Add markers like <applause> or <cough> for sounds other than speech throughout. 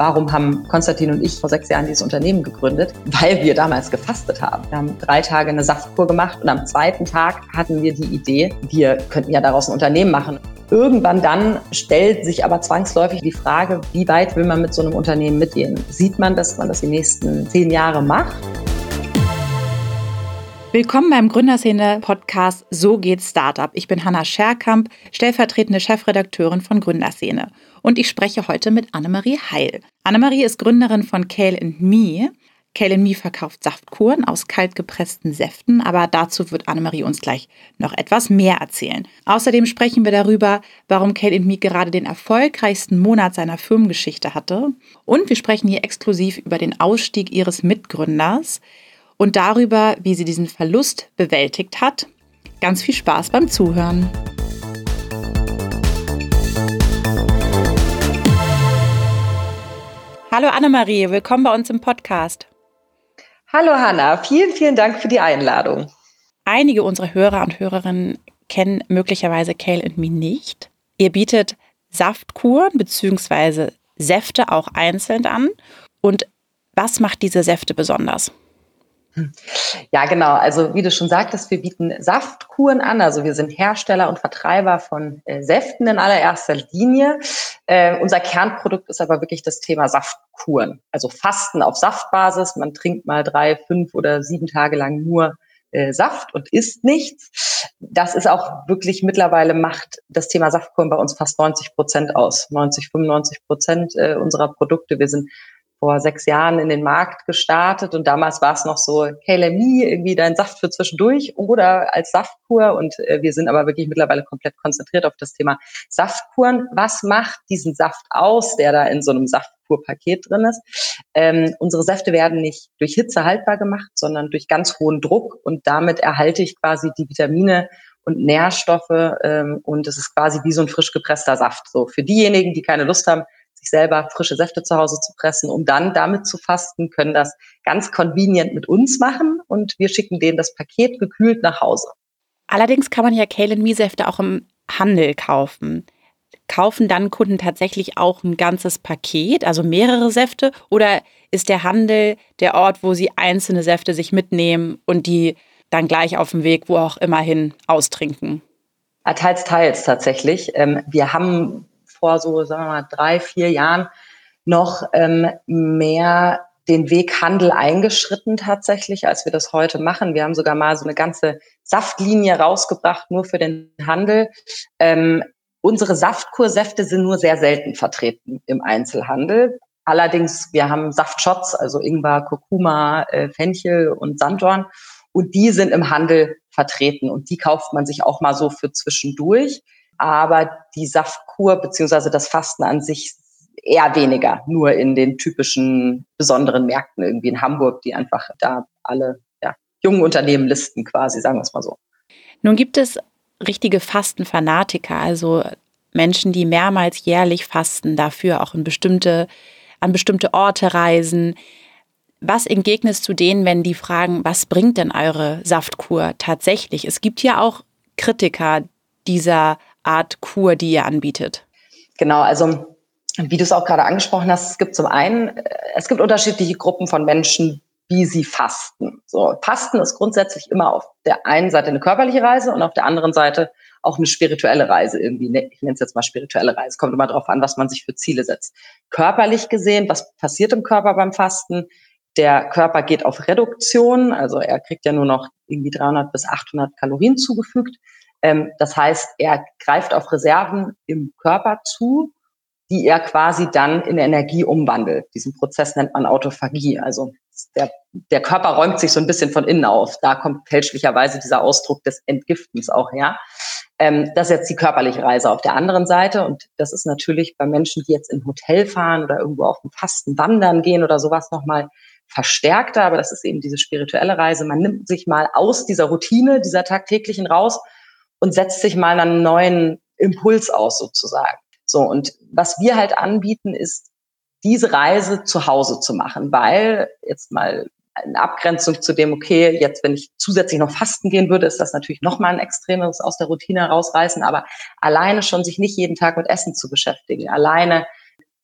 Warum haben Konstantin und ich vor sechs Jahren dieses Unternehmen gegründet? Weil wir damals gefastet haben. Wir haben drei Tage eine Saftkur gemacht und am zweiten Tag hatten wir die Idee, wir könnten ja daraus ein Unternehmen machen. Irgendwann dann stellt sich aber zwangsläufig die Frage, wie weit will man mit so einem Unternehmen mitgehen? Sieht man, dass man das die nächsten zehn Jahre macht? Willkommen beim Gründerszene-Podcast So geht Startup. Ich bin Hanna Scherkamp, stellvertretende Chefredakteurin von Gründerszene. Und ich spreche heute mit Annemarie Heil. Annemarie ist Gründerin von Kale Me. Kale Me verkauft Saftkuren aus kaltgepressten Säften, aber dazu wird Annemarie uns gleich noch etwas mehr erzählen. Außerdem sprechen wir darüber, warum Kale Me gerade den erfolgreichsten Monat seiner Firmengeschichte hatte. Und wir sprechen hier exklusiv über den Ausstieg ihres Mitgründers und darüber, wie sie diesen Verlust bewältigt hat. Ganz viel Spaß beim Zuhören. Hallo Annemarie, willkommen bei uns im Podcast. Hallo Hanna, vielen, vielen Dank für die Einladung. Einige unserer Hörer und Hörerinnen kennen möglicherweise Kale Me nicht. Ihr bietet Saftkuren bzw. Säfte auch einzeln an. Und was macht diese Säfte besonders? Ja, genau. Also wie du schon sagtest, wir bieten Saftkuren an. Also wir sind Hersteller und Vertreiber von äh, Säften in allererster Linie. Äh, unser Kernprodukt ist aber wirklich das Thema Saftkuren. Also Fasten auf Saftbasis. Man trinkt mal drei, fünf oder sieben Tage lang nur äh, Saft und isst nichts. Das ist auch wirklich mittlerweile macht das Thema Saftkuren bei uns fast 90 Prozent aus. 90, 95 Prozent äh, unserer Produkte. Wir sind vor sechs Jahren in den Markt gestartet und damals war es noch so KLMI, irgendwie dein Saft für zwischendurch oder als Saftkur und äh, wir sind aber wirklich mittlerweile komplett konzentriert auf das Thema Saftkuren. Was macht diesen Saft aus, der da in so einem Saftkurpaket drin ist? Ähm, unsere Säfte werden nicht durch Hitze haltbar gemacht, sondern durch ganz hohen Druck und damit erhalte ich quasi die Vitamine und Nährstoffe ähm, und es ist quasi wie so ein frisch gepresster Saft. So für diejenigen, die keine Lust haben, sich selber frische Säfte zu Hause zu pressen, um dann damit zu fasten, können das ganz convenient mit uns machen und wir schicken denen das Paket gekühlt nach Hause. Allerdings kann man ja Kalen Säfte auch im Handel kaufen. Kaufen dann Kunden tatsächlich auch ein ganzes Paket, also mehrere Säfte? Oder ist der Handel der Ort, wo sie einzelne Säfte sich mitnehmen und die dann gleich auf dem Weg, wo auch immerhin, austrinken? Teils, teils tatsächlich. Ähm, wir haben vor so, sagen wir mal, drei, vier Jahren noch ähm, mehr den Weg Handel eingeschritten tatsächlich, als wir das heute machen. Wir haben sogar mal so eine ganze Saftlinie rausgebracht, nur für den Handel. Ähm, unsere Saftkursäfte sind nur sehr selten vertreten im Einzelhandel. Allerdings, wir haben Saftshots, also Ingwer, Kurkuma, äh, Fenchel und Sanddorn. Und die sind im Handel vertreten und die kauft man sich auch mal so für zwischendurch aber die Saftkur beziehungsweise das Fasten an sich eher weniger, nur in den typischen besonderen Märkten irgendwie in Hamburg, die einfach da alle ja, jungen Unternehmen listen quasi, sagen wir es mal so. Nun gibt es richtige Fastenfanatiker, also Menschen, die mehrmals jährlich fasten, dafür auch in bestimmte, an bestimmte Orte reisen. Was entgegnest du denen, wenn die fragen, was bringt denn eure Saftkur tatsächlich? Es gibt ja auch Kritiker dieser Art Kur, die ihr anbietet? Genau, also wie du es auch gerade angesprochen hast, es gibt zum einen, äh, es gibt unterschiedliche Gruppen von Menschen, wie sie fasten. So, Fasten ist grundsätzlich immer auf der einen Seite eine körperliche Reise und auf der anderen Seite auch eine spirituelle Reise irgendwie. Ne, ich nenne es jetzt mal spirituelle Reise. Kommt immer darauf an, was man sich für Ziele setzt. Körperlich gesehen, was passiert im Körper beim Fasten? Der Körper geht auf Reduktion, also er kriegt ja nur noch irgendwie 300 bis 800 Kalorien zugefügt. Ähm, das heißt, er greift auf Reserven im Körper zu, die er quasi dann in Energie umwandelt. Diesen Prozess nennt man Autophagie. Also der, der Körper räumt sich so ein bisschen von innen auf. Da kommt fälschlicherweise dieser Ausdruck des Entgiftens auch her. Ähm, das ist jetzt die körperliche Reise auf der anderen Seite. Und das ist natürlich bei Menschen, die jetzt in Hotel fahren oder irgendwo auf dem Fasten wandern gehen oder sowas nochmal verstärkter. Aber das ist eben diese spirituelle Reise. Man nimmt sich mal aus dieser Routine, dieser tagtäglichen raus und setzt sich mal einen neuen Impuls aus sozusagen. So, und was wir halt anbieten, ist, diese Reise zu Hause zu machen, weil jetzt mal in Abgrenzung zu dem, okay, jetzt wenn ich zusätzlich noch fasten gehen würde, ist das natürlich nochmal ein extremes aus der Routine rausreißen, aber alleine schon sich nicht jeden Tag mit Essen zu beschäftigen, alleine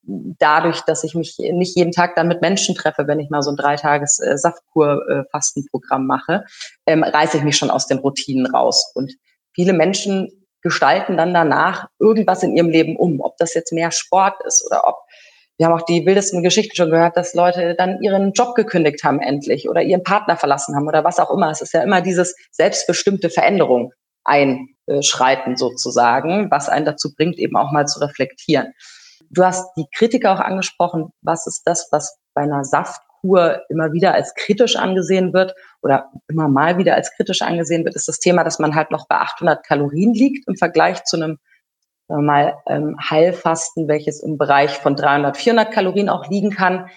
dadurch, dass ich mich nicht jeden Tag dann mit Menschen treffe, wenn ich mal so ein dreitages äh, Saftkur-Fastenprogramm äh, mache, ähm, reiße ich mich schon aus den Routinen raus. Und viele Menschen gestalten dann danach irgendwas in ihrem Leben um, ob das jetzt mehr Sport ist oder ob wir haben auch die wildesten Geschichten schon gehört, dass Leute dann ihren Job gekündigt haben endlich oder ihren Partner verlassen haben oder was auch immer. Es ist ja immer dieses selbstbestimmte Veränderung einschreiten sozusagen, was einen dazu bringt, eben auch mal zu reflektieren. Du hast die Kritiker auch angesprochen. Was ist das, was bei einer Saftkur immer wieder als kritisch angesehen wird oder immer mal wieder als kritisch angesehen wird, ist das Thema, dass man halt noch bei 800 Kalorien liegt im Vergleich zu einem sagen wir mal ähm, Heilfasten, welches im Bereich von 300, 400 Kalorien auch liegen kann,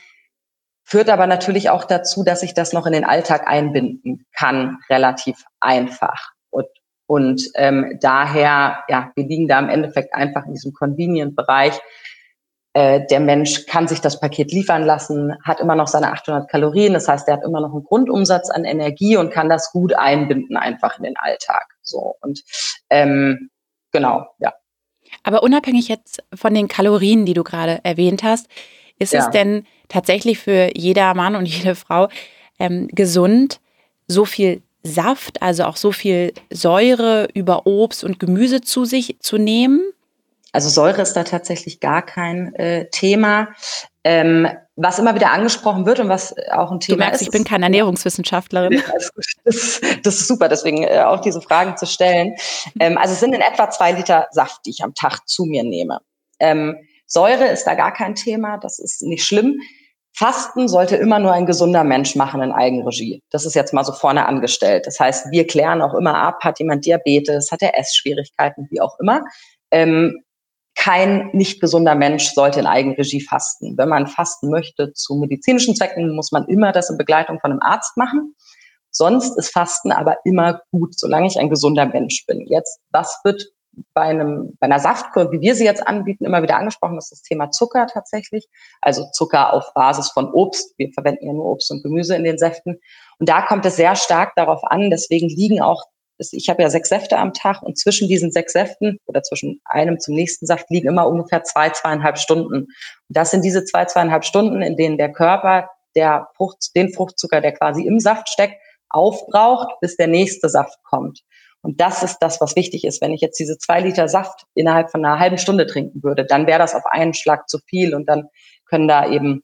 führt aber natürlich auch dazu, dass ich das noch in den Alltag einbinden kann, relativ einfach. Und, und ähm, daher, ja, wir liegen da im Endeffekt einfach in diesem Convenient-Bereich, äh, der Mensch kann sich das Paket liefern lassen, hat immer noch seine 800 Kalorien, das heißt, er hat immer noch einen Grundumsatz an Energie und kann das gut einbinden einfach in den Alltag. So und ähm, genau, ja. Aber unabhängig jetzt von den Kalorien, die du gerade erwähnt hast, ist ja. es denn tatsächlich für jeder Mann und <laughs> jede Frau ähm, gesund, so viel Saft, also auch so viel Säure über Obst und Gemüse zu sich zu nehmen? Also Säure ist da tatsächlich gar kein äh, Thema. Ähm, was immer wieder angesprochen wird und was auch ein Thema du merkst, ist. Ich bin keine Ernährungswissenschaftlerin. <laughs> Das, das ist super, deswegen äh, auch diese Fragen zu stellen. Ähm, also es sind in etwa zwei Liter Saft, die ich am Tag zu mir nehme. Ähm, Säure ist da gar kein Thema, das ist nicht schlimm. Fasten sollte immer nur ein gesunder Mensch machen in Eigenregie. Das ist jetzt mal so vorne angestellt. Das heißt, wir klären auch immer ab, hat jemand Diabetes, hat er Essschwierigkeiten, wie auch immer. Ähm, kein nicht gesunder Mensch sollte in Eigenregie fasten. Wenn man fasten möchte zu medizinischen Zwecken, muss man immer das in Begleitung von einem Arzt machen. Sonst ist Fasten aber immer gut, solange ich ein gesunder Mensch bin. Jetzt, was wird bei einem, bei einer Saftkur, wie wir sie jetzt anbieten, immer wieder angesprochen, das ist das Thema Zucker tatsächlich. Also Zucker auf Basis von Obst. Wir verwenden ja nur Obst und Gemüse in den Säften. Und da kommt es sehr stark darauf an. Deswegen liegen auch ich habe ja sechs Säfte am Tag und zwischen diesen sechs Säften oder zwischen einem zum nächsten Saft liegen immer ungefähr zwei, zweieinhalb Stunden. Und das sind diese zwei, zweieinhalb Stunden, in denen der Körper der Frucht, den Fruchtzucker, der quasi im Saft steckt, aufbraucht, bis der nächste Saft kommt. Und das ist das, was wichtig ist. Wenn ich jetzt diese zwei Liter Saft innerhalb von einer halben Stunde trinken würde, dann wäre das auf einen Schlag zu viel und dann können da eben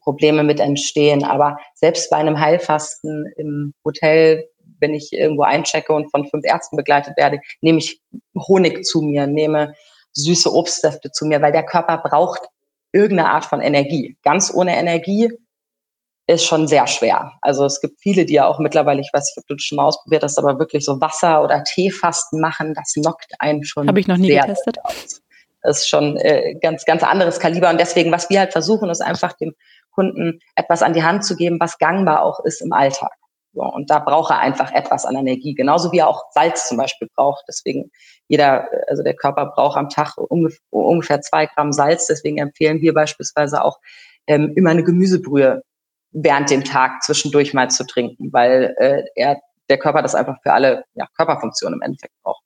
Probleme mit entstehen. Aber selbst bei einem Heilfasten im Hotel wenn ich irgendwo einchecke und von fünf Ärzten begleitet werde, nehme ich Honig zu mir, nehme süße Obstsäfte zu mir, weil der Körper braucht irgendeine Art von Energie. Ganz ohne Energie ist schon sehr schwer. Also es gibt viele, die ja auch mittlerweile, ich weiß nicht, ob du das schon mal ausprobiert hast, aber wirklich so Wasser- oder Teefasten machen, das knockt einen schon. Habe ich noch nie getestet. Aus. Das ist schon äh, ganz, ganz anderes Kaliber. Und deswegen, was wir halt versuchen, ist einfach dem Kunden etwas an die Hand zu geben, was gangbar auch ist im Alltag. So, und da braucht er einfach etwas an Energie, genauso wie er auch Salz zum Beispiel braucht. Deswegen jeder, also der Körper braucht am Tag ungefähr, ungefähr zwei Gramm Salz. Deswegen empfehlen wir beispielsweise auch ähm, immer eine Gemüsebrühe während dem Tag zwischendurch mal zu trinken, weil äh, er, der Körper das einfach für alle ja, Körperfunktionen im Endeffekt braucht.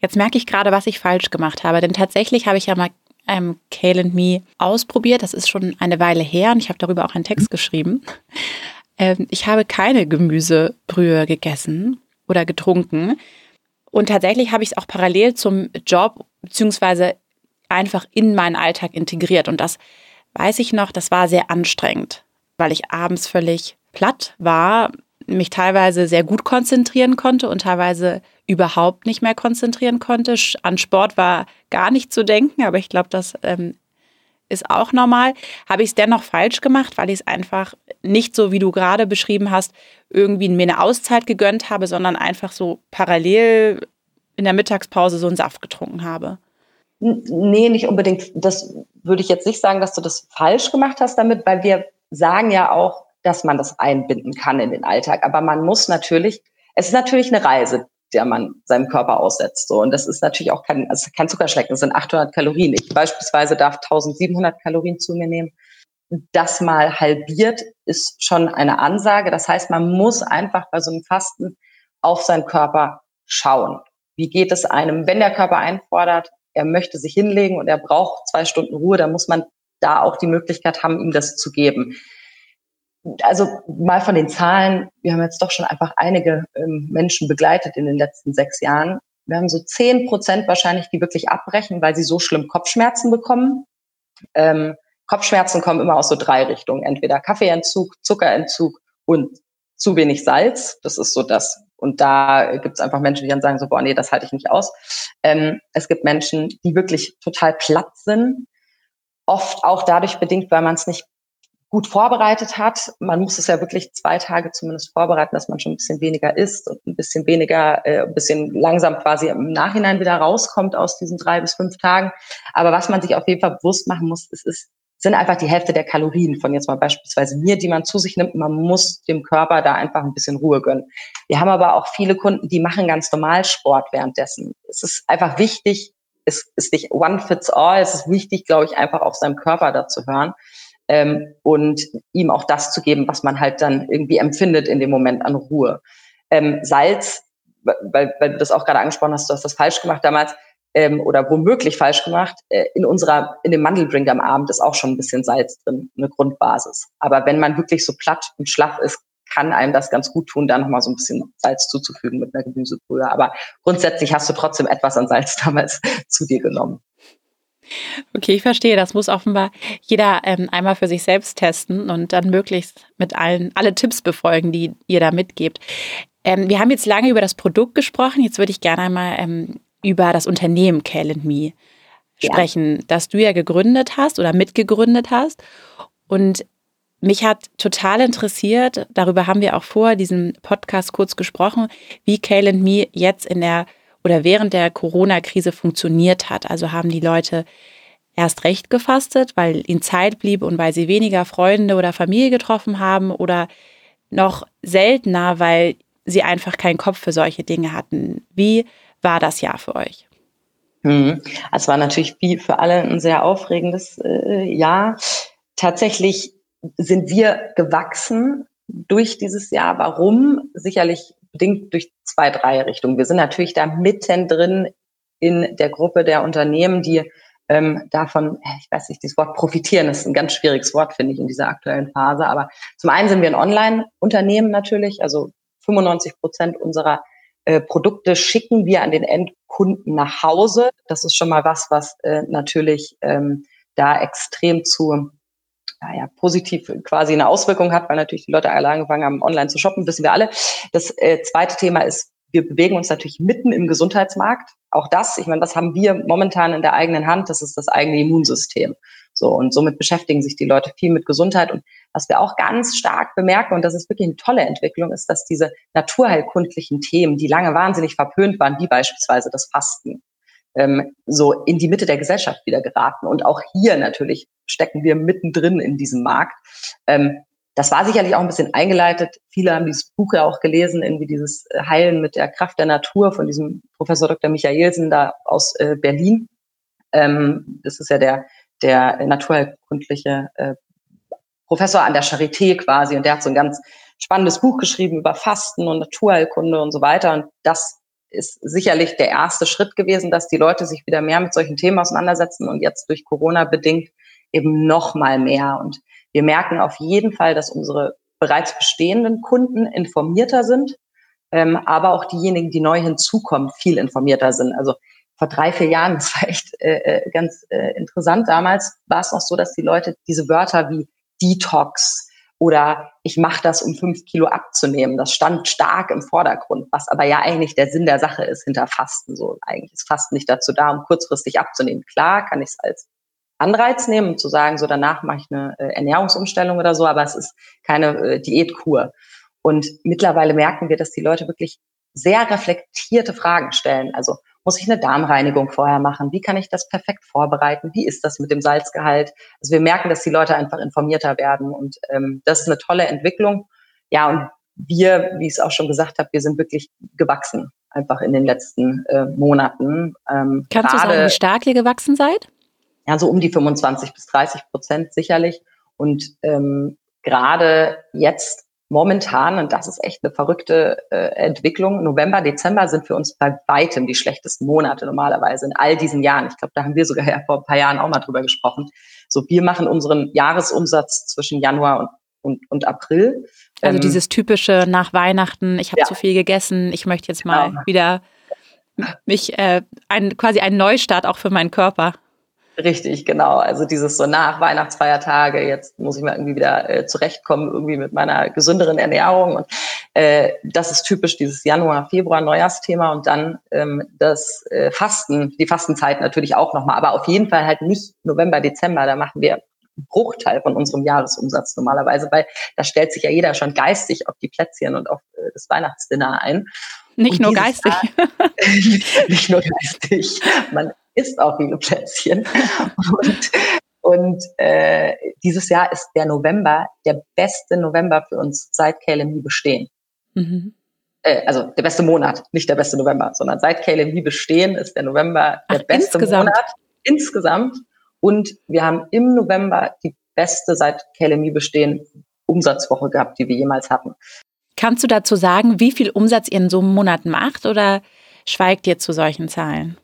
Jetzt merke ich gerade, was ich falsch gemacht habe, denn tatsächlich habe ich ja mal ähm, Kale and Me ausprobiert. Das ist schon eine Weile her und ich habe darüber auch einen Text geschrieben. Ähm, ich habe keine Gemüsebrühe gegessen oder getrunken. Und tatsächlich habe ich es auch parallel zum Job beziehungsweise einfach in meinen Alltag integriert. Und das weiß ich noch, das war sehr anstrengend, weil ich abends völlig platt war, mich teilweise sehr gut konzentrieren konnte und teilweise überhaupt nicht mehr konzentrieren konnte. An Sport war gar nicht zu denken, aber ich glaube, das ähm, ist auch normal. Habe ich es dennoch falsch gemacht, weil ich es einfach nicht so, wie du gerade beschrieben hast, irgendwie mir eine Auszeit gegönnt habe, sondern einfach so parallel in der Mittagspause so einen Saft getrunken habe. Nee, nicht unbedingt. Das würde ich jetzt nicht sagen, dass du das falsch gemacht hast damit, weil wir sagen ja auch, dass man das einbinden kann in den Alltag. Aber man muss natürlich, es ist natürlich eine Reise, der man seinem Körper aussetzt. So. Und das ist natürlich auch kein, also kein Zuckerschlecken, das sind 800 Kalorien. Ich beispielsweise darf 1700 Kalorien zu mir nehmen. Das mal halbiert ist schon eine Ansage. Das heißt, man muss einfach bei so einem Fasten auf seinen Körper schauen. Wie geht es einem, wenn der Körper einfordert, er möchte sich hinlegen und er braucht zwei Stunden Ruhe, dann muss man da auch die Möglichkeit haben, ihm das zu geben. Also mal von den Zahlen, wir haben jetzt doch schon einfach einige ähm, Menschen begleitet in den letzten sechs Jahren. Wir haben so zehn Prozent wahrscheinlich, die wirklich abbrechen, weil sie so schlimm Kopfschmerzen bekommen. Ähm, Kopfschmerzen kommen immer aus so drei Richtungen. Entweder Kaffeeentzug, Zuckerentzug und zu wenig Salz. Das ist so das. Und da gibt es einfach Menschen, die dann sagen so, boah, nee, das halte ich nicht aus. Ähm, es gibt Menschen, die wirklich total platt sind. Oft auch dadurch bedingt, weil man es nicht gut vorbereitet hat. Man muss es ja wirklich zwei Tage zumindest vorbereiten, dass man schon ein bisschen weniger isst und ein bisschen weniger, äh, ein bisschen langsam quasi im Nachhinein wieder rauskommt aus diesen drei bis fünf Tagen. Aber was man sich auf jeden Fall bewusst machen muss, es ist sind einfach die Hälfte der Kalorien von jetzt mal beispielsweise mir, die man zu sich nimmt. Man muss dem Körper da einfach ein bisschen Ruhe gönnen. Wir haben aber auch viele Kunden, die machen ganz normal Sport währenddessen. Es ist einfach wichtig, es ist nicht one fits all, es ist wichtig, glaube ich, einfach auf seinem Körper da zu hören ähm, und ihm auch das zu geben, was man halt dann irgendwie empfindet in dem Moment an Ruhe. Ähm, Salz, weil, weil du das auch gerade angesprochen hast, du hast das falsch gemacht damals ähm, oder womöglich falsch gemacht. Äh, in unserer, in dem Mandeldrink am Abend ist auch schon ein bisschen Salz drin, eine Grundbasis. Aber wenn man wirklich so platt und schlaff ist, kann einem das ganz gut tun, da nochmal so ein bisschen Salz zuzufügen mit einer Gemüsebrühe. Aber grundsätzlich hast du trotzdem etwas an Salz <laughs> damals zu dir genommen. Okay, ich verstehe. Das muss offenbar jeder ähm, einmal für sich selbst testen und dann möglichst mit allen alle Tipps befolgen, die ihr da mitgebt. Ähm, wir haben jetzt lange über das Produkt gesprochen. Jetzt würde ich gerne einmal ähm, über das Unternehmen Kale Me sprechen, ja. das du ja gegründet hast oder mitgegründet hast. Und mich hat total interessiert, darüber haben wir auch vor diesem Podcast kurz gesprochen, wie Kale Me jetzt in der oder während der Corona-Krise funktioniert hat. Also haben die Leute erst recht gefastet, weil ihnen Zeit blieb und weil sie weniger Freunde oder Familie getroffen haben oder noch seltener, weil sie einfach keinen Kopf für solche Dinge hatten. Wie war das Jahr für euch? Mhm. Es war natürlich wie für alle ein sehr aufregendes äh, Jahr. Tatsächlich sind wir gewachsen durch dieses Jahr. Warum? Sicherlich bedingt durch zwei, drei Richtungen. Wir sind natürlich da mittendrin in der Gruppe der Unternehmen, die ähm, davon, äh, ich weiß nicht, dieses Wort profitieren das ist ein ganz schwieriges Wort, finde ich, in dieser aktuellen Phase. Aber zum einen sind wir ein Online-Unternehmen natürlich, also 95 Prozent unserer äh, Produkte schicken wir an den Endkunden nach Hause. Das ist schon mal was, was äh, natürlich ähm, da extrem zu naja, positiv quasi eine Auswirkung hat, weil natürlich die Leute alle angefangen haben, online zu shoppen, wissen wir alle. Das äh, zweite Thema ist, wir bewegen uns natürlich mitten im Gesundheitsmarkt. Auch das, ich meine, was haben wir momentan in der eigenen Hand? Das ist das eigene Immunsystem. So, und somit beschäftigen sich die Leute viel mit Gesundheit. Und was wir auch ganz stark bemerken, und das ist wirklich eine tolle Entwicklung, ist, dass diese naturheilkundlichen Themen, die lange wahnsinnig verpönt waren, wie beispielsweise das Fasten, ähm, so in die Mitte der Gesellschaft wieder geraten. Und auch hier natürlich stecken wir mittendrin in diesem Markt. Ähm, das war sicherlich auch ein bisschen eingeleitet. Viele haben dieses Buch ja auch gelesen, irgendwie dieses äh, Heilen mit der Kraft der Natur von diesem Professor Dr. Michaelsen da aus äh, Berlin. Ähm, das ist ja der, der naturheilkundliche äh, Professor an der Charité quasi. Und der hat so ein ganz spannendes Buch geschrieben über Fasten und Naturheilkunde und so weiter. Und das ist sicherlich der erste Schritt gewesen, dass die Leute sich wieder mehr mit solchen Themen auseinandersetzen und jetzt durch Corona bedingt eben noch mal mehr. Und wir merken auf jeden Fall, dass unsere bereits bestehenden Kunden informierter sind, ähm, aber auch diejenigen, die neu hinzukommen, viel informierter sind. Also vor drei, vier Jahren, <laughs> das war echt äh, äh, ganz äh, interessant damals, war es noch so, dass die Leute diese Wörter wie Detox oder ich mache das, um fünf Kilo abzunehmen, das stand stark im Vordergrund, was aber ja eigentlich der Sinn der Sache ist hinter Fasten. So eigentlich ist Fasten nicht dazu da, um kurzfristig abzunehmen. Klar kann ich es als Anreiz nehmen, um zu sagen, so danach mache ich eine äh, Ernährungsumstellung oder so, aber es ist keine äh, Diätkur. Und mittlerweile merken wir, dass die Leute wirklich sehr reflektierte Fragen stellen. Also muss ich eine Darmreinigung vorher machen? Wie kann ich das perfekt vorbereiten? Wie ist das mit dem Salzgehalt? Also wir merken, dass die Leute einfach informierter werden und ähm, das ist eine tolle Entwicklung. Ja, und wir, wie ich es auch schon gesagt habe, wir sind wirklich gewachsen, einfach in den letzten äh, Monaten. Ähm, Kannst du sagen, wie stark ihr gewachsen seid? ja, so um die 25 bis 30 Prozent sicherlich. Und ähm, gerade jetzt momentan, und das ist echt eine verrückte äh, Entwicklung, November, Dezember sind für uns bei weitem die schlechtesten Monate normalerweise in all diesen Jahren. Ich glaube, da haben wir sogar <laughs> ja vor ein paar Jahren auch mal drüber gesprochen. So, wir machen unseren Jahresumsatz zwischen Januar und, und, und April. Also ähm, dieses typische nach Weihnachten, ich habe ja. zu viel gegessen, ich möchte jetzt mal genau. wieder mich äh, ein, quasi einen Neustart auch für meinen Körper. Richtig, genau. Also dieses so nach Weihnachtsfeiertage, jetzt muss ich mal irgendwie wieder äh, zurechtkommen, irgendwie mit meiner gesünderen Ernährung. Und äh, das ist typisch dieses Januar, Februar Neujahrsthema und dann ähm, das äh, Fasten, die Fastenzeit natürlich auch nochmal, aber auf jeden Fall halt nicht November, Dezember, da machen wir einen Bruchteil von unserem Jahresumsatz normalerweise, weil da stellt sich ja jeder schon geistig auf die Plätzchen und auf äh, das Weihnachtsdinner ein. Nicht und nur geistig. Jahr, <laughs> nicht nur geistig. Man isst auch viele Plätzchen. <laughs> Und, und äh, dieses Jahr ist der November der beste November für uns seit KLMI bestehen. Mhm. Äh, also der beste Monat, nicht der beste November, sondern seit KLMI bestehen ist der November der Ach, beste insgesamt. Monat insgesamt. Und wir haben im November die beste seit KLMI bestehen Umsatzwoche gehabt, die wir jemals hatten. Kannst du dazu sagen, wie viel Umsatz ihr in so einem Monat macht oder schweigt ihr zu solchen Zahlen?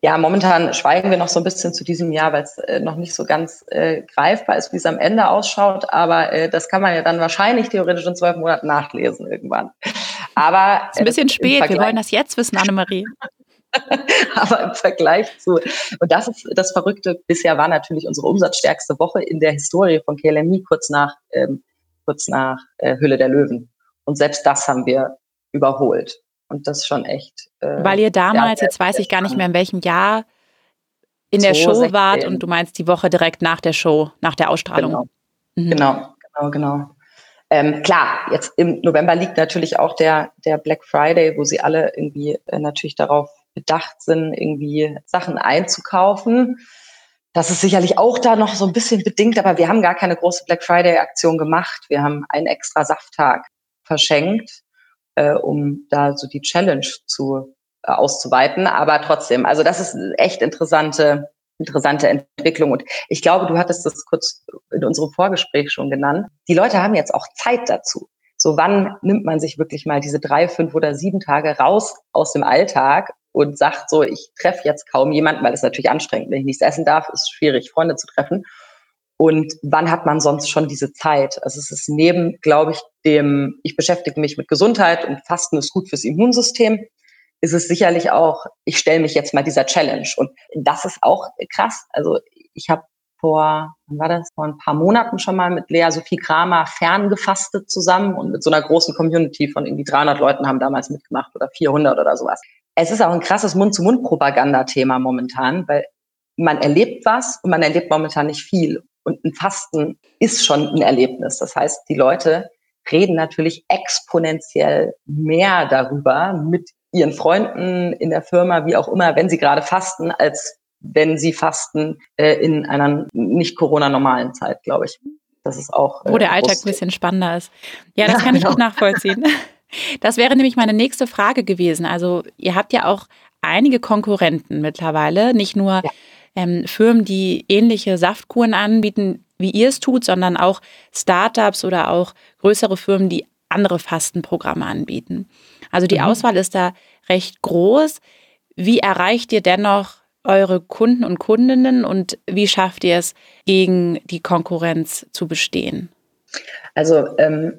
Ja, momentan schweigen wir noch so ein bisschen zu diesem Jahr, weil es äh, noch nicht so ganz äh, greifbar ist, wie es am Ende ausschaut. Aber äh, das kann man ja dann wahrscheinlich theoretisch in zwölf Monaten nachlesen irgendwann. Aber ist ein bisschen spät. Wir wollen das jetzt wissen, Annemarie. <laughs> Aber im Vergleich zu, und das ist das Verrückte, bisher war natürlich unsere umsatzstärkste Woche in der Historie von KLMI kurz nach, ähm, kurz nach äh, Hülle der Löwen. Und selbst das haben wir überholt. Und das schon echt. Äh, Weil ihr damals, ja, jetzt weiß ich gar nicht mehr in welchem Jahr, in der Show 16. wart und du meinst die Woche direkt nach der Show, nach der Ausstrahlung. Genau, mhm. genau, genau. genau. Ähm, klar, jetzt im November liegt natürlich auch der, der Black Friday, wo sie alle irgendwie äh, natürlich darauf bedacht sind, irgendwie Sachen einzukaufen. Das ist sicherlich auch da noch so ein bisschen bedingt, aber wir haben gar keine große Black Friday-Aktion gemacht. Wir haben einen extra Safttag verschenkt äh, um da so die Challenge zu äh, auszuweiten. Aber trotzdem, also das ist echt interessante, interessante Entwicklung. Und ich glaube, du hattest das kurz in unserem Vorgespräch schon genannt. Die Leute haben jetzt auch Zeit dazu. So wann nimmt man sich wirklich mal diese drei, fünf oder sieben Tage raus aus dem Alltag und sagt so, ich treffe jetzt kaum jemanden, weil es natürlich anstrengend, wenn ich nichts essen darf, ist schwierig, Freunde zu treffen. Und wann hat man sonst schon diese Zeit? Also es ist neben, glaube ich, dem, ich beschäftige mich mit Gesundheit und Fasten ist gut fürs Immunsystem, ist es sicherlich auch, ich stelle mich jetzt mal dieser Challenge. Und das ist auch krass. Also ich habe vor, wann war das, vor ein paar Monaten schon mal mit Lea Sophie Kramer ferngefastet zusammen und mit so einer großen Community von irgendwie 300 Leuten haben damals mitgemacht oder 400 oder sowas. Es ist auch ein krasses Mund-zu-Mund-Propaganda-Thema momentan, weil man erlebt was und man erlebt momentan nicht viel. Und ein Fasten ist schon ein Erlebnis. Das heißt, die Leute reden natürlich exponentiell mehr darüber mit ihren Freunden in der Firma, wie auch immer, wenn sie gerade fasten, als wenn sie fasten äh, in einer nicht Corona-normalen Zeit, glaube ich. Das ist auch. Äh, Wo der Alltag ein bisschen spannender ist. Ja, das kann ich genau. gut nachvollziehen. <laughs> Das wäre nämlich meine nächste Frage gewesen. Also, ihr habt ja auch einige Konkurrenten mittlerweile, nicht nur ja ähm, Firmen, die ähnliche Saftkuren anbieten, wie ihr es tut, sondern auch Startups oder auch größere Firmen, die andere Fastenprogramme anbieten. Also die mhm. Auswahl ist da recht groß. Wie erreicht ihr dennoch eure Kunden und Kundinnen und wie schafft ihr es, gegen die Konkurrenz zu bestehen? Also ähm,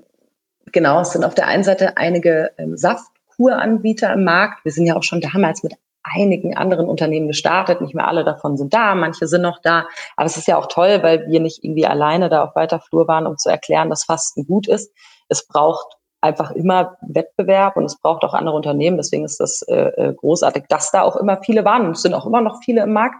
genau, es sind auf der einen Seite einige ähm, Saftkuranbieter im Markt. Wir sind ja auch schon damals mit einigen anderen Unternehmen gestartet. Nicht mehr alle davon sind da, manche sind noch da. Aber es ist ja auch toll, weil wir nicht irgendwie alleine da auf weiter Flur waren, um zu erklären, dass Fasten gut ist. Es braucht einfach immer Wettbewerb und es braucht auch andere Unternehmen. Deswegen ist das äh, äh großartig, dass da auch immer viele waren und es sind auch immer noch viele im Markt.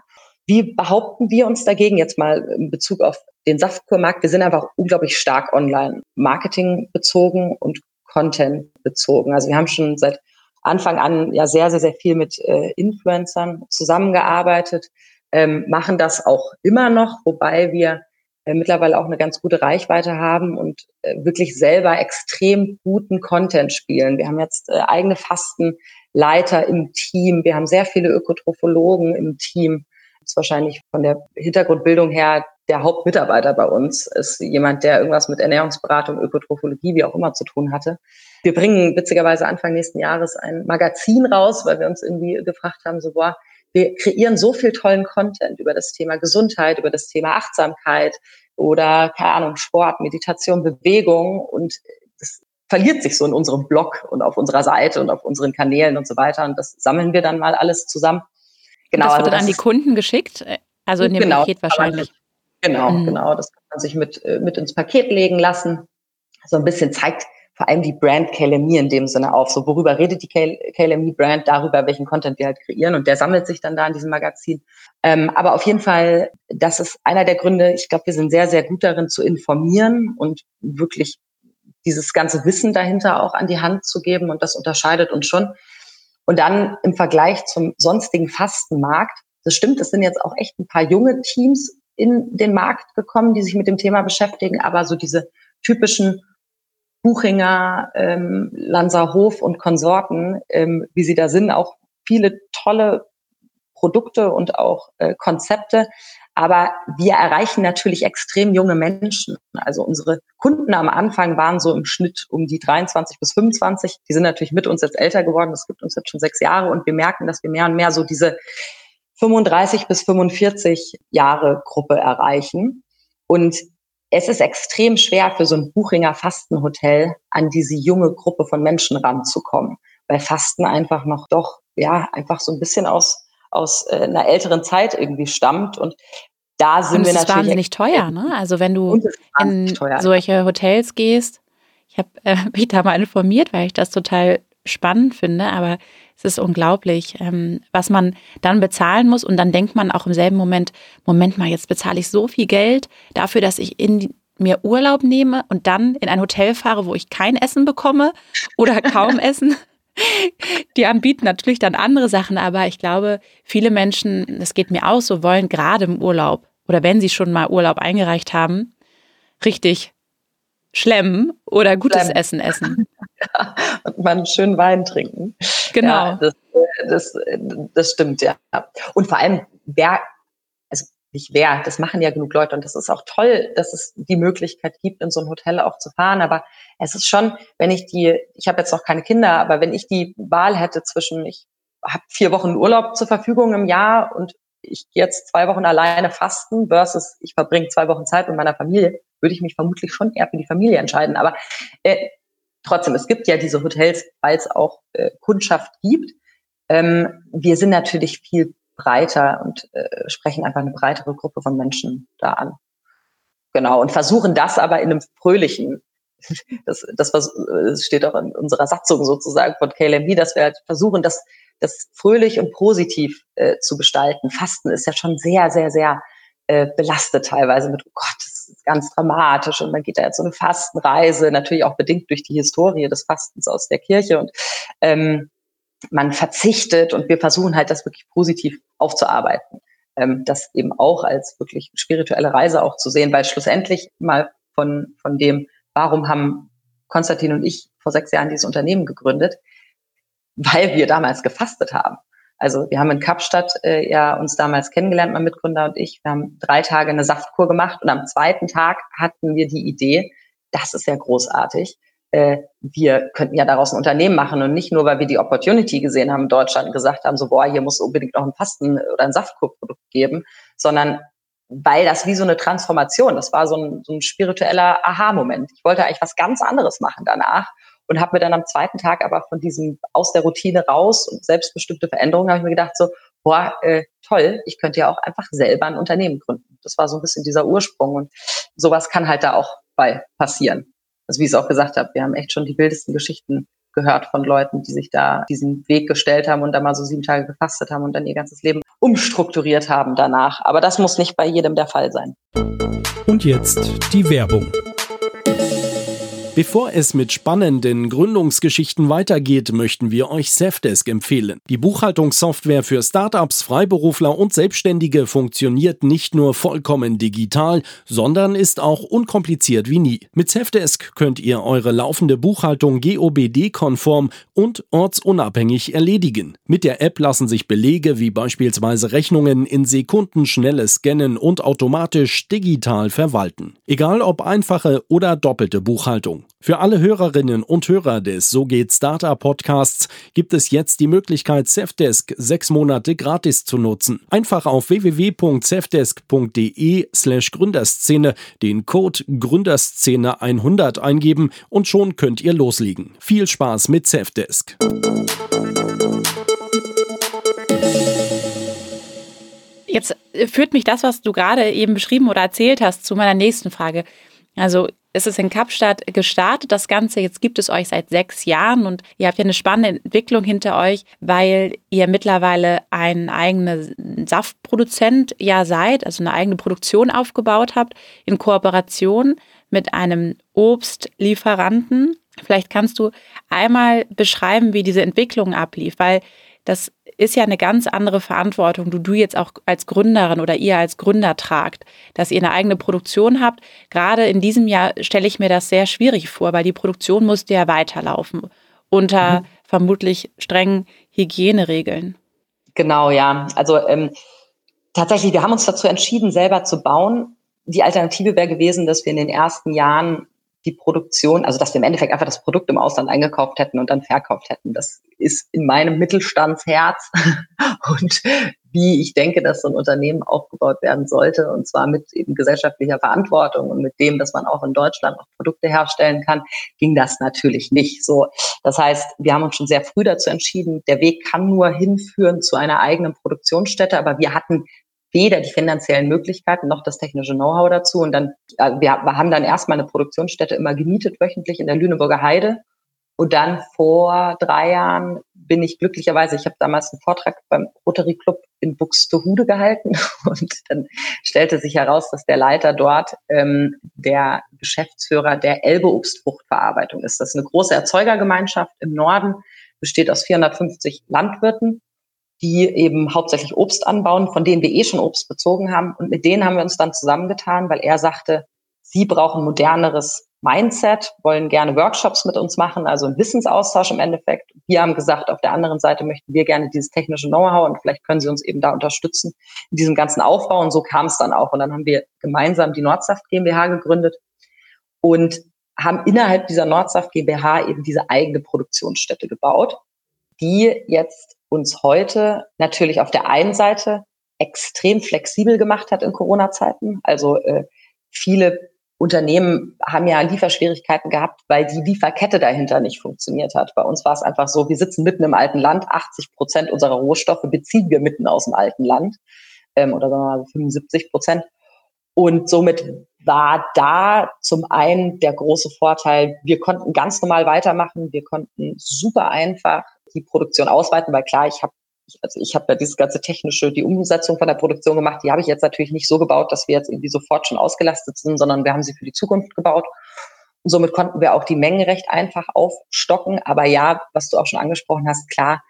Wie behaupten wir uns dagegen jetzt mal in Bezug auf den Saftkurmarkt? Wir sind einfach unglaublich stark online Marketing bezogen und Content bezogen. Also wir haben schon seit Anfang an ja sehr, sehr, sehr viel mit äh, Influencern zusammengearbeitet, ähm, machen das auch immer noch, wobei wir äh, mittlerweile auch eine ganz gute Reichweite haben und äh, wirklich selber extrem guten Content spielen. Wir haben jetzt äh, eigene Fastenleiter im Team, wir haben sehr viele Ökotrophologen im Team. Das ist wahrscheinlich von der Hintergrundbildung her der Hauptmitarbeiter bei uns, ist jemand, der irgendwas mit Ernährungsberatung, Ökotrophologie, wie auch immer zu tun hatte. Wir bringen witzigerweise Anfang nächsten Jahres ein Magazin raus, weil wir uns irgendwie gefragt haben, so, boah, wir kreieren so viel tollen Content über das Thema Gesundheit, über das Thema Achtsamkeit oder, keine Ahnung, Sport, Meditation, Bewegung und das verliert sich so in unserem Blog und auf unserer Seite und auf unseren Kanälen und so weiter und das sammeln wir dann mal alles zusammen. Genau. das wird also dann an die Kunden geschickt, also in dem genau, Paket wahrscheinlich. Genau, mhm. genau. Das kann man sich mit, äh, mit ins Paket legen lassen. So ein bisschen zeigt, vor allem die Brand KLME in dem Sinne auf. So, worüber redet die KLME Brand? Darüber, welchen Content wir halt kreieren. Und der sammelt sich dann da in diesem Magazin. Ähm, aber auf jeden Fall, das ist einer der Gründe. Ich glaube, wir sind sehr, sehr gut darin zu informieren und wirklich dieses ganze Wissen dahinter auch an die Hand zu geben. Und das unterscheidet uns schon. Und dann im Vergleich zum sonstigen Fastenmarkt, das stimmt, es sind jetzt auch echt ein paar junge Teams in den Markt gekommen, die sich mit dem Thema beschäftigen, aber so diese typischen Buchinger, ähm, Lanzerhof und Konsorten, ähm, wie sie da sind, auch viele tolle Produkte und auch äh, Konzepte. Aber wir erreichen natürlich extrem junge Menschen. Also unsere Kunden am Anfang waren so im Schnitt um die 23 bis 25. Die sind natürlich mit uns jetzt älter geworden. Das gibt uns jetzt schon sechs Jahre und wir merken, dass wir mehr und mehr so diese 35 bis 45 Jahre Gruppe erreichen. Und es ist extrem schwer für so ein Buchinger Fastenhotel an diese junge Gruppe von Menschen ranzukommen, weil Fasten einfach noch doch, ja, einfach so ein bisschen aus, aus äh, einer älteren Zeit irgendwie stammt und da sind und wir natürlich. Das ist wahnsinnig teuer, ne? Also wenn du in teuer. solche Hotels gehst, ich habe <laughs> äh, mich da mal informiert, weil ich das total spannend finde, aber es ist unglaublich, ähm, was man dann bezahlen muss. Und dann denkt man auch im selben Moment, Moment mal, jetzt bezahle ich so viel Geld dafür, dass ich in mir Urlaub nehme und dann in ein Hotel fahre, wo ich kein Essen bekomme oder <laughs> kaum Essen. Die anbieten natürlich dann andere Sachen, aber ich glaube, viele Menschen, das geht mir auch so, wollen gerade im Urlaub oder wenn sie schon mal Urlaub eingereicht haben, richtig schlemmen oder gutes Schlemmen. Essen essen. <laughs> Ja, <laughs> und mal einen schönen Wein trinken. Genau. Ja, das, das, das stimmt, ja. Und vor allem, wer, also nicht wer, das machen ja genug Leute und das ist auch toll, dass es die Möglichkeit gibt, in so ein Hotel auch zu fahren. Aber es ist schon, wenn ich die, ich habe jetzt noch keine Kinder, aber wenn ich die Wahl hätte zwischen, ich habe vier Wochen Urlaub zur Verfügung im Jahr und ich gehe jetzt zwei Wochen alleine fasten versus ich verbringe zwei Wochen Zeit mit meiner Familie, würde ich mich vermutlich schon eher für die Familie entscheiden. Aber äh, trotzdem, es gibt ja diese Hotels, weil es auch äh, Kundschaft gibt. Ähm, wir sind natürlich viel breiter und äh, sprechen einfach eine breitere Gruppe von Menschen da an. Genau, und versuchen das aber in einem fröhlichen, <laughs> das, das, das steht auch in unserer Satzung sozusagen von KLMB, dass wir halt versuchen, das, das fröhlich und positiv äh, zu gestalten. Fasten ist ja schon sehr, sehr, sehr äh, belastet teilweise mit, oh Gott, das ist ganz dramatisch und man geht da jetzt so eine Fastenreise, natürlich auch bedingt durch die Historie des Fastens aus der Kirche und ähm, man verzichtet und wir versuchen halt das wirklich positiv aufzuarbeiten. Ähm, das eben auch als wirklich spirituelle Reise auch zu sehen, weil schlussendlich mal von, von dem, warum haben Konstantin und ich vor sechs Jahren dieses Unternehmen gegründet, weil wir damals gefastet haben. Also wir haben in Kapstadt äh, ja uns damals kennengelernt, mein Mitgründer und ich. Wir haben drei Tage eine Saftkur gemacht und am zweiten Tag hatten wir die Idee, das ist ja großartig. Äh, wir könnten ja daraus ein Unternehmen machen und nicht nur, weil wir die Opportunity gesehen haben in Deutschland und gesagt haben, so boah, hier muss unbedingt noch ein Fasten- oder ein Saftkurprodukt geben, sondern weil das wie so eine Transformation, das war so ein, so ein spiritueller Aha-Moment. Ich wollte eigentlich was ganz anderes machen danach und habe mir dann am zweiten Tag aber von diesem aus der Routine raus und selbstbestimmte Veränderungen habe ich mir gedacht so boah äh, toll ich könnte ja auch einfach selber ein Unternehmen gründen das war so ein bisschen dieser Ursprung und sowas kann halt da auch bei passieren also wie ich es auch gesagt habe wir haben echt schon die wildesten Geschichten gehört von Leuten, die sich da diesen Weg gestellt haben und da mal so sieben Tage gefastet haben und dann ihr ganzes Leben umstrukturiert haben danach. Aber das muss nicht bei jedem der Fall sein. Und jetzt die Werbung. Bevor es mit spannenden Gründungsgeschichten weitergeht, möchten wir euch Safdesk empfehlen. Die Buchhaltungssoftware für Startups, Freiberufler und Selbstständige funktioniert nicht nur vollkommen digital, sondern ist auch unkompliziert wie nie. Mit Safdesk könnt ihr eure laufende Buchhaltung GOBD-konform und ortsunabhängig erledigen. Mit der App lassen sich Belege wie beispielsweise Rechnungen in Sekunden schnelles Scannen und automatisch digital verwalten. Egal ob einfache oder doppelte Buchhaltung. Für alle Hörerinnen und Hörer des So geht Startup Podcasts gibt es jetzt die Möglichkeit, Safdesk sechs Monate gratis zu nutzen. Einfach auf www.safdesk.de slash Gründerszene den Code Gründerszene 100 eingeben und schon könnt ihr loslegen. Viel Spaß mit Safdesk. Jetzt führt mich das, was du gerade eben beschrieben oder erzählt hast, zu meiner nächsten Frage. Also es ist in Kapstadt gestartet, das Ganze. Jetzt gibt es euch seit sechs Jahren und ihr habt ja eine spannende Entwicklung hinter euch, weil ihr mittlerweile ein eigener Saftproduzent ja seid, also eine eigene Produktion aufgebaut habt, in Kooperation mit einem Obstlieferanten. Vielleicht kannst du einmal beschreiben, wie diese Entwicklung ablief, weil das ist ja eine ganz andere Verantwortung, die du jetzt auch als Gründerin oder ihr als Gründer tragt, dass ihr eine eigene Produktion habt. Gerade in diesem Jahr stelle ich mir das sehr schwierig vor, weil die Produktion musste ja weiterlaufen unter mhm. vermutlich strengen Hygieneregeln. Genau, ja. Also ähm, tatsächlich, wir haben uns dazu entschieden, selber zu bauen. Die Alternative wäre gewesen, dass wir in den ersten Jahren die Produktion, also dass wir im Endeffekt einfach das Produkt im Ausland eingekauft hätten und dann verkauft hätten. Das ist in meinem Mittelstandsherz <laughs> und wie ich denke, dass so ein Unternehmen aufgebaut werden sollte und zwar mit eben gesellschaftlicher Verantwortung und mit dem, dass man auch in Deutschland noch Produkte herstellen kann, ging das natürlich nicht so. Das heißt, wir haben uns schon sehr früh dazu entschieden, der Weg kann nur hinführen zu einer eigenen Produktionsstätte, aber wir hatten weder die finanziellen Möglichkeiten noch das technische Know-how dazu. Und dann, äh, wir haben dann erstmal eine Produktionsstätte immer gemietet, wöchentlich in der Lüneburger Heide. Und dann vor drei Jahren bin ich glücklicherweise, ich habe damals einen Vortrag beim Rotary Club in Buxtehude gehalten <laughs> und dann stellte sich heraus, dass der Leiter dort ähm, der Geschäftsführer der Elbe Obstfruchtverarbeitung ist. Das ist eine große Erzeugergemeinschaft im Norden, besteht aus 450 Landwirten die eben hauptsächlich Obst anbauen, von denen wir eh schon Obst bezogen haben. Und mit denen haben wir uns dann zusammengetan, weil er sagte, sie brauchen moderneres Mindset, wollen gerne Workshops mit uns machen, also einen Wissensaustausch im Endeffekt. Wir haben gesagt, auf der anderen Seite möchten wir gerne dieses technische Know-how und vielleicht können sie uns eben da unterstützen in diesem ganzen Aufbau. Und so kam es dann auch. Und dann haben wir gemeinsam die Nordsaft GmbH gegründet und haben innerhalb dieser Nordsaft GmbH eben diese eigene Produktionsstätte gebaut, die jetzt uns heute natürlich auf der einen Seite extrem flexibel gemacht hat in Corona-Zeiten. Also äh, viele Unternehmen haben ja Lieferschwierigkeiten gehabt, weil die Lieferkette dahinter nicht funktioniert hat. Bei uns war es einfach so, wir sitzen mitten im alten Land, 80 Prozent unserer Rohstoffe beziehen wir mitten aus dem alten Land ähm, oder sagen wir mal 75 Prozent. Und somit war da zum einen der große Vorteil, wir konnten ganz normal weitermachen, wir konnten super einfach die Produktion ausweiten, weil klar, ich habe also ich habe ja dieses ganze technische, die Umsetzung von der Produktion gemacht, die habe ich jetzt natürlich nicht so gebaut, dass wir jetzt irgendwie sofort schon ausgelastet sind, sondern wir haben sie für die Zukunft gebaut. Und somit konnten wir auch die Mengen recht einfach aufstocken. Aber ja, was du auch schon angesprochen hast, klar,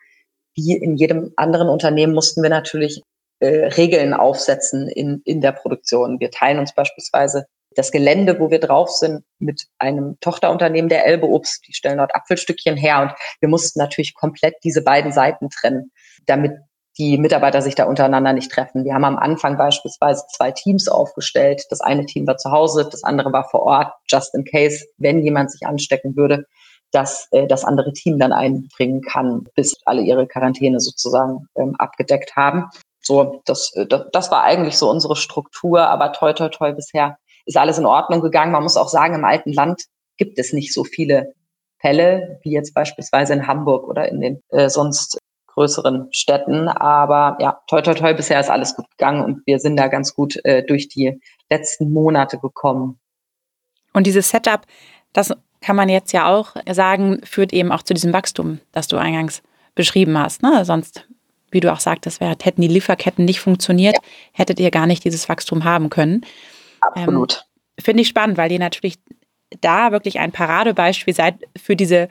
wie in jedem anderen Unternehmen mussten wir natürlich äh, Regeln aufsetzen in, in der Produktion. Wir teilen uns beispielsweise das Gelände, wo wir drauf sind, mit einem Tochterunternehmen der Elbe Obst. Die stellen dort Apfelstückchen her und wir mussten natürlich komplett diese beiden Seiten trennen, damit die Mitarbeiter sich da untereinander nicht treffen. Wir haben am Anfang beispielsweise zwei Teams aufgestellt. Das eine Team war zu Hause, das andere war vor Ort, just in case, wenn jemand sich anstecken würde, dass äh, das andere Team dann einbringen kann, bis alle ihre Quarantäne sozusagen ähm, abgedeckt haben. So, das, äh, das, das war eigentlich so unsere Struktur, aber toi, toi, toi, bisher ist alles in Ordnung gegangen. Man muss auch sagen, im alten Land gibt es nicht so viele Fälle wie jetzt beispielsweise in Hamburg oder in den äh, sonst größeren Städten. Aber ja, toi, toi, toi, bisher ist alles gut gegangen und wir sind da ganz gut äh, durch die letzten Monate gekommen. Und dieses Setup, das kann man jetzt ja auch sagen, führt eben auch zu diesem Wachstum, das du eingangs beschrieben hast. Ne? Sonst, wie du auch sagtest, hätten die Lieferketten nicht funktioniert, ja. hättet ihr gar nicht dieses Wachstum haben können. Absolut. Ähm, Finde ich spannend, weil ihr natürlich da wirklich ein Paradebeispiel seid für diese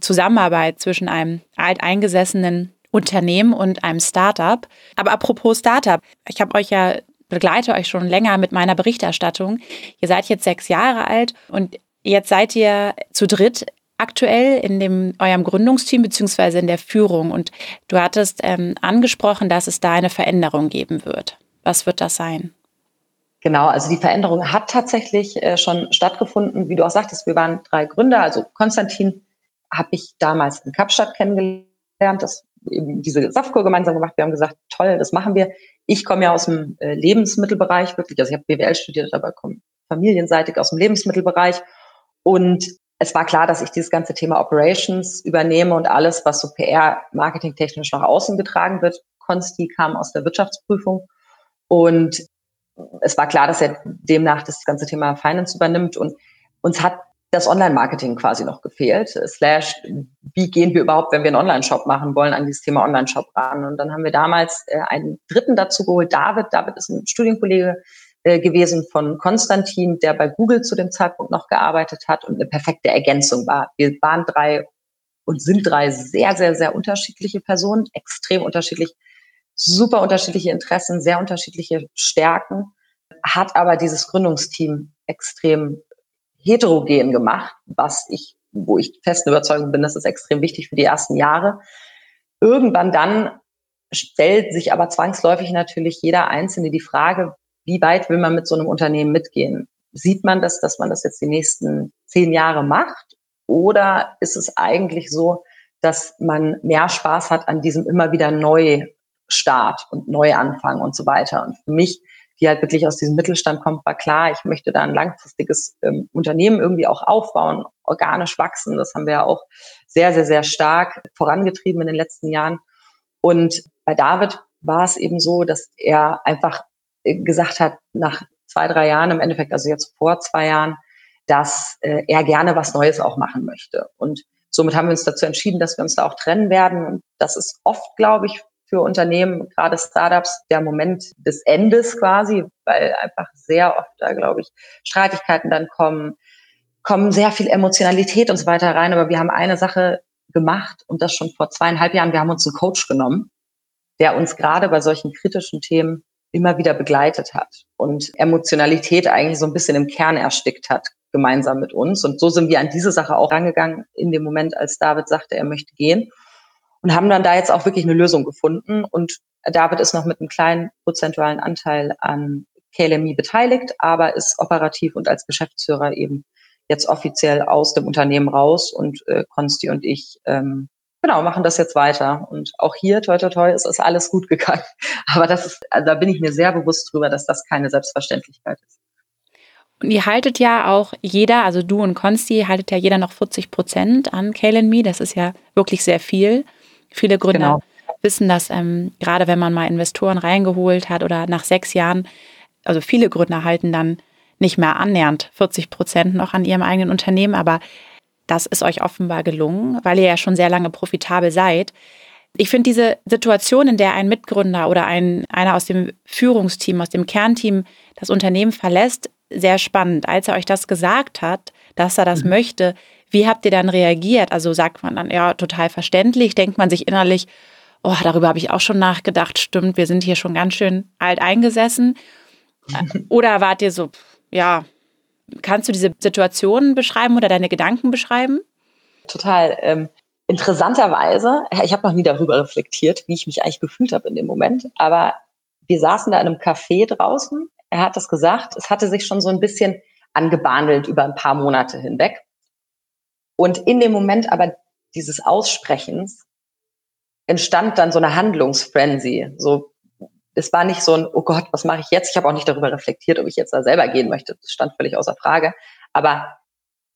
Zusammenarbeit zwischen einem alteingesessenen Unternehmen und einem Startup. Aber apropos Startup, ich habe euch ja begleite euch schon länger mit meiner Berichterstattung. Ihr seid jetzt sechs Jahre alt und jetzt seid ihr zu dritt aktuell in dem eurem Gründungsteam beziehungsweise in der Führung und du hattest ähm, angesprochen, dass es da eine Veränderung geben wird. Was wird das sein? Genau, also die Veränderung hat tatsächlich äh, schon stattgefunden. Wie du auch sagtest, wir waren drei Gründer. Also Konstantin habe ich damals in Kapstadt kennengelernt. Das eben diese Saftkur gemeinsam gemacht. Wir haben gesagt, toll, das machen wir. Ich komme ja aus dem äh, Lebensmittelbereich wirklich. Also ich habe BWL studiert, aber komme familienseitig aus dem Lebensmittelbereich. Und es war klar, dass ich dieses ganze Thema Operations übernehme und alles, was so PR, Marketing technisch nach außen getragen wird. Konsti kam aus der Wirtschaftsprüfung und es war klar, dass er demnach das ganze Thema Finance übernimmt und uns hat das Online-Marketing quasi noch gefehlt. Slash, wie gehen wir überhaupt, wenn wir einen Online-Shop machen wollen, an dieses Thema Online-Shop ran? Und dann haben wir damals äh, einen Dritten dazu geholt, David. David ist ein Studienkollege äh, gewesen von Konstantin, der bei Google zu dem Zeitpunkt noch gearbeitet hat und eine perfekte Ergänzung war. Wir waren drei und sind drei sehr, sehr, sehr unterschiedliche Personen, extrem unterschiedlich, super unterschiedliche Interessen, sehr unterschiedliche Stärken, hat aber dieses Gründungsteam extrem heterogen gemacht, was ich, wo ich festen Überzeugung bin, das ist extrem wichtig für die ersten Jahre. Irgendwann dann stellt sich aber zwangsläufig natürlich jeder Einzelne die Frage, wie weit will man mit so einem Unternehmen mitgehen? Sieht man das, dass man das jetzt die nächsten zehn Jahre macht? Oder ist es eigentlich so, dass man mehr Spaß hat an diesem immer wieder Neustart und Neuanfang und so weiter? Und für mich die halt wirklich aus diesem Mittelstand kommt, war klar, ich möchte da ein langfristiges ähm, Unternehmen irgendwie auch aufbauen, organisch wachsen. Das haben wir ja auch sehr, sehr, sehr stark vorangetrieben in den letzten Jahren. Und bei David war es eben so, dass er einfach äh, gesagt hat, nach zwei, drei Jahren, im Endeffekt, also jetzt vor zwei Jahren, dass äh, er gerne was Neues auch machen möchte. Und somit haben wir uns dazu entschieden, dass wir uns da auch trennen werden. Und das ist oft, glaube ich, für Unternehmen, gerade Startups, der Moment des Endes quasi, weil einfach sehr oft da, glaube ich, Streitigkeiten dann kommen, kommen sehr viel Emotionalität und so weiter rein. Aber wir haben eine Sache gemacht und das schon vor zweieinhalb Jahren. Wir haben uns einen Coach genommen, der uns gerade bei solchen kritischen Themen immer wieder begleitet hat und Emotionalität eigentlich so ein bisschen im Kern erstickt hat, gemeinsam mit uns. Und so sind wir an diese Sache auch rangegangen in dem Moment, als David sagte, er möchte gehen und haben dann da jetzt auch wirklich eine Lösung gefunden. Und David ist noch mit einem kleinen prozentualen Anteil an KLMI beteiligt, aber ist operativ und als Geschäftsführer eben jetzt offiziell aus dem Unternehmen raus. Und äh, Konsti und ich ähm, genau machen das jetzt weiter. Und auch hier toi toi toi ist es alles gut gegangen. <laughs> Aber das ist also da bin ich mir sehr bewusst drüber dass das keine Selbstverständlichkeit ist. Und ihr haltet ja auch jeder also du und Konsti haltet ja jeder noch 40 Prozent an KLMI das ist ja wirklich sehr viel Viele Gründer genau. wissen das, ähm, gerade wenn man mal Investoren reingeholt hat oder nach sechs Jahren, also viele Gründer halten dann nicht mehr annähernd 40 Prozent noch an ihrem eigenen Unternehmen, aber das ist euch offenbar gelungen, weil ihr ja schon sehr lange profitabel seid. Ich finde diese Situation, in der ein Mitgründer oder ein, einer aus dem Führungsteam, aus dem Kernteam das Unternehmen verlässt, sehr spannend. Als er euch das gesagt hat, dass er das mhm. möchte, wie habt ihr dann reagiert? Also sagt man dann, ja, total verständlich, denkt man sich innerlich, oh, darüber habe ich auch schon nachgedacht, stimmt, wir sind hier schon ganz schön alt eingesessen. <laughs> Oder wart ihr so, ja, kannst du diese Situation beschreiben oder deine Gedanken beschreiben? Total. Ähm, interessanterweise, ich habe noch nie darüber reflektiert, wie ich mich eigentlich gefühlt habe in dem Moment, aber wir saßen da in einem Café draußen. Er hat das gesagt. Es hatte sich schon so ein bisschen angebandelt über ein paar Monate hinweg. Und in dem Moment aber dieses Aussprechens entstand dann so eine Handlungsfrenzy. So, es war nicht so ein, oh Gott, was mache ich jetzt? Ich habe auch nicht darüber reflektiert, ob ich jetzt da selber gehen möchte. Das stand völlig außer Frage. Aber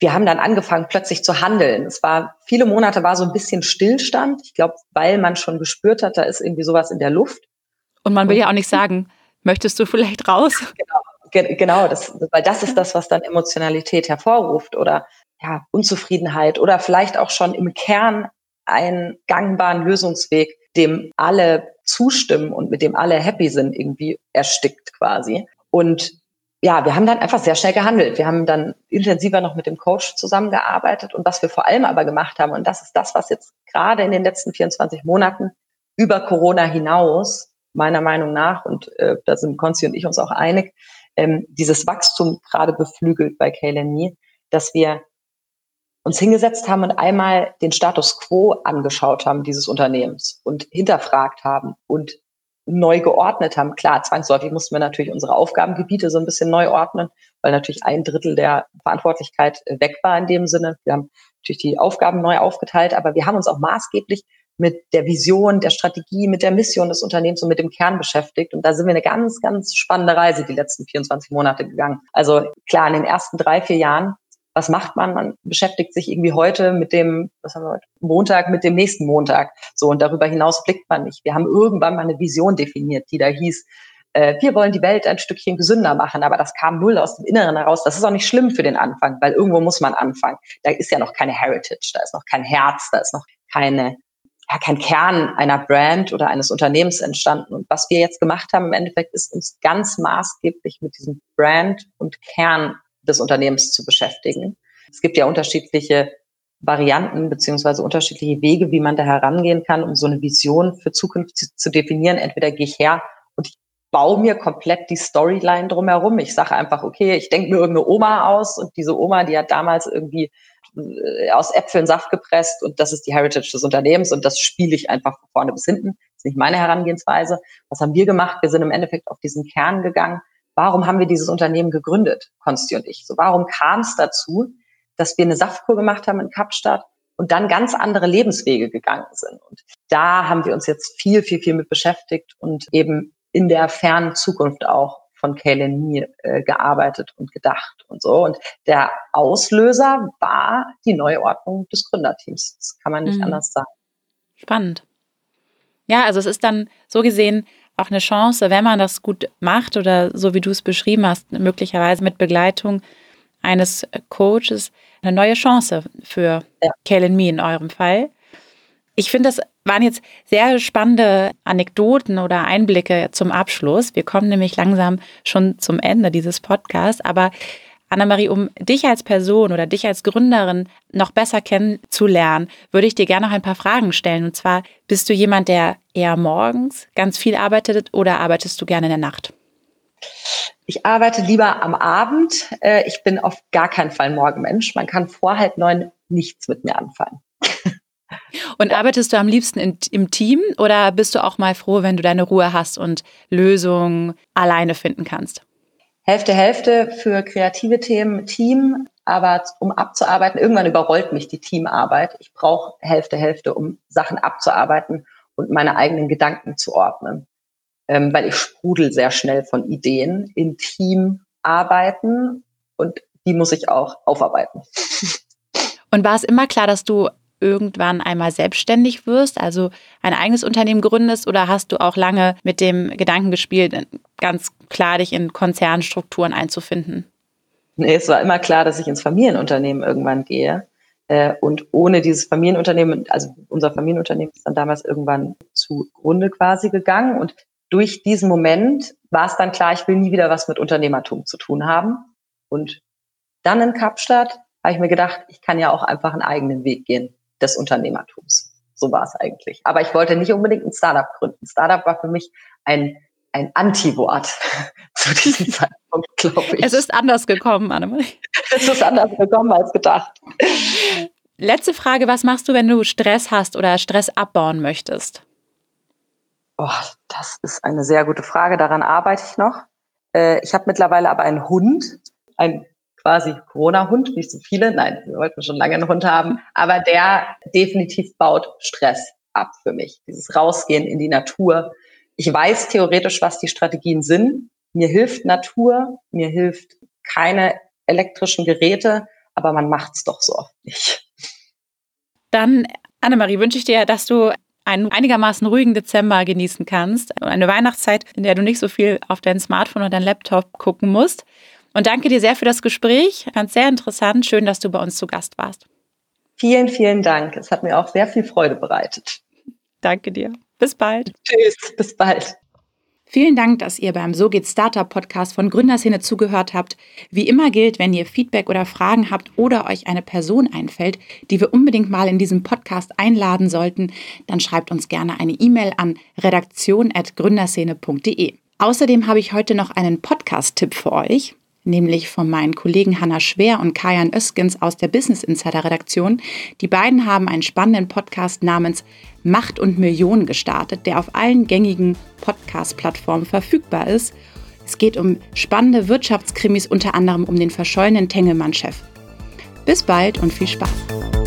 wir haben dann angefangen, plötzlich zu handeln. Es war, viele Monate war so ein bisschen Stillstand. Ich glaube, weil man schon gespürt hat, da ist irgendwie sowas in der Luft. Und man will ja auch nicht <laughs> sagen, möchtest du vielleicht raus? Genau, genau das, weil das ist das, was dann Emotionalität hervorruft oder ja, Unzufriedenheit oder vielleicht auch schon im Kern einen gangbaren Lösungsweg, dem alle zustimmen und mit dem alle happy sind, irgendwie erstickt quasi. Und ja, wir haben dann einfach sehr schnell gehandelt. Wir haben dann intensiver noch mit dem Coach zusammengearbeitet. Und was wir vor allem aber gemacht haben, und das ist das, was jetzt gerade in den letzten 24 Monaten über Corona hinaus, meiner Meinung nach, und äh, da sind Konzi und ich uns auch einig, ähm, dieses Wachstum gerade beflügelt bei KLMI, dass wir uns hingesetzt haben und einmal den Status quo angeschaut haben dieses Unternehmens und hinterfragt haben und neu geordnet haben. Klar, zwangsläufig mussten wir natürlich unsere Aufgabengebiete so ein bisschen neu ordnen, weil natürlich ein Drittel der Verantwortlichkeit weg war in dem Sinne. Wir haben natürlich die Aufgaben neu aufgeteilt, aber wir haben uns auch maßgeblich mit der Vision, der Strategie, mit der Mission des Unternehmens und mit dem Kern beschäftigt. Und da sind wir eine ganz, ganz spannende Reise die letzten 24 Monate gegangen. Also klar, in den ersten drei, vier Jahren was macht man? Man beschäftigt sich irgendwie heute mit dem, was haben wir heute, Montag mit dem nächsten Montag. So, und darüber hinaus blickt man nicht. Wir haben irgendwann mal eine Vision definiert, die da hieß, äh, wir wollen die Welt ein Stückchen gesünder machen, aber das kam null aus dem Inneren heraus. Das ist auch nicht schlimm für den Anfang, weil irgendwo muss man anfangen. Da ist ja noch keine Heritage, da ist noch kein Herz, da ist noch keine, ja, kein Kern einer Brand oder eines Unternehmens entstanden. Und was wir jetzt gemacht haben im Endeffekt ist uns ganz maßgeblich mit diesem Brand und Kern des Unternehmens zu beschäftigen. Es gibt ja unterschiedliche Varianten beziehungsweise unterschiedliche Wege, wie man da herangehen kann, um so eine Vision für Zukunft zu, definieren. Entweder gehe ich her und ich baue mir komplett die Storyline drumherum. Ich sage einfach, okay, ich denke mir irgendeine Oma aus und diese Oma, die hat damals irgendwie äh, aus Äpfeln Saft gepresst und das ist die Heritage des Unternehmens und das spiele ich einfach von vorne bis hinten. Das ist nicht meine Herangehensweise. Was haben wir gemacht? Wir sind im Endeffekt auf diesen Kern gegangen warum haben wir dieses Unternehmen gegründet, Konsti und ich? So, warum kam es dazu, dass wir eine Saftkur gemacht haben in Kapstadt und dann ganz andere Lebenswege gegangen sind? Und da haben wir uns jetzt viel, viel, viel mit beschäftigt und eben in der fernen Zukunft auch von KLNI äh, gearbeitet und gedacht und so. Und der Auslöser war die Neuordnung des Gründerteams. Das kann man nicht mhm. anders sagen. Spannend. Ja, also es ist dann so gesehen auch eine Chance, wenn man das gut macht oder so wie du es beschrieben hast, möglicherweise mit Begleitung eines Coaches, eine neue Chance für ja. Kellen Me in eurem Fall. Ich finde, das waren jetzt sehr spannende Anekdoten oder Einblicke zum Abschluss. Wir kommen nämlich langsam schon zum Ende dieses Podcasts, aber Annemarie, um dich als Person oder dich als Gründerin noch besser kennenzulernen, würde ich dir gerne noch ein paar Fragen stellen. Und zwar, bist du jemand, der eher morgens ganz viel arbeitet oder arbeitest du gerne in der Nacht? Ich arbeite lieber am Abend. Äh, ich bin auf gar keinen Fall Morgenmensch. Man kann vor halb neun nichts mit mir anfangen. <laughs> Und arbeitest du am liebsten in, im Team oder bist du auch mal froh, wenn du deine Ruhe hast und Lösungen alleine finden kannst? Hälfte, Hälfte für kreative Themen, Team, aber um abzuarbeiten, irgendwann überrollt mich die Teamarbeit. Ich brauche Hälfte, Hälfte, um Sachen abzuarbeiten und meine eigenen Gedanken zu ordnen. Ähm, weil ich sprudel sehr schnell von Ideen in Team arbeiten und die muss ich auch aufarbeiten. Und war es immer klar, dass du irgendwann einmal selbstständig wirst, also ein eigenes Unternehmen gründest oder hast du auch lange mit dem Gedanken gespielt, ganz klar dich in Konzernstrukturen einzufinden? Nee, es war immer klar, dass ich ins Familienunternehmen irgendwann gehe. Äh, und ohne dieses Familienunternehmen, also unser Familienunternehmen ist dann damals irgendwann zugrunde quasi gegangen. Und durch diesen Moment war es dann klar, ich will nie wieder was mit Unternehmertum zu tun haben. Und dann in Kapstadt habe ich mir gedacht, ich kann ja auch einfach einen eigenen Weg gehen des Unternehmertums. So war es eigentlich. Aber ich wollte nicht unbedingt ein Startup gründen. Startup war für mich ein, ein Anti-Wort <laughs> zu diesem <laughs> Zeitpunkt, glaube ich. Es ist anders gekommen, Annemarie. Es ist anders gekommen als gedacht. Letzte Frage, was machst du, wenn du Stress hast oder Stress abbauen möchtest? Oh, das ist eine sehr gute Frage. Daran arbeite ich noch. Äh, ich habe mittlerweile aber einen Hund, einen quasi Corona-Hund, nicht so viele. Nein, wir wollten schon lange einen Hund haben. Aber der definitiv baut Stress ab für mich. Dieses Rausgehen in die Natur. Ich weiß theoretisch, was die Strategien sind. Mir hilft Natur, mir hilft keine elektrischen Geräte, aber man macht es doch so oft nicht. Dann, Annemarie, wünsche ich dir, dass du einen einigermaßen ruhigen Dezember genießen kannst. Eine Weihnachtszeit, in der du nicht so viel auf dein Smartphone oder dein Laptop gucken musst. Und danke dir sehr für das Gespräch. Fand es sehr interessant. Schön, dass du bei uns zu Gast warst. Vielen, vielen Dank. Es hat mir auch sehr viel Freude bereitet. Danke dir. Bis bald. Tschüss. Bis bald. Vielen Dank, dass ihr beim So geht Startup Podcast von Gründerszene zugehört habt. Wie immer gilt, wenn ihr Feedback oder Fragen habt oder euch eine Person einfällt, die wir unbedingt mal in diesem Podcast einladen sollten, dann schreibt uns gerne eine E-Mail an redaktion.gründerszene.de. Außerdem habe ich heute noch einen Podcast-Tipp für euch nämlich von meinen Kollegen Hanna Schwer und Kajan Öskens aus der Business Insider Redaktion. Die beiden haben einen spannenden Podcast namens Macht und Millionen gestartet, der auf allen gängigen Podcast-Plattformen verfügbar ist. Es geht um spannende Wirtschaftskrimis, unter anderem um den verschollenen Tengelmann-Chef. Bis bald und viel Spaß!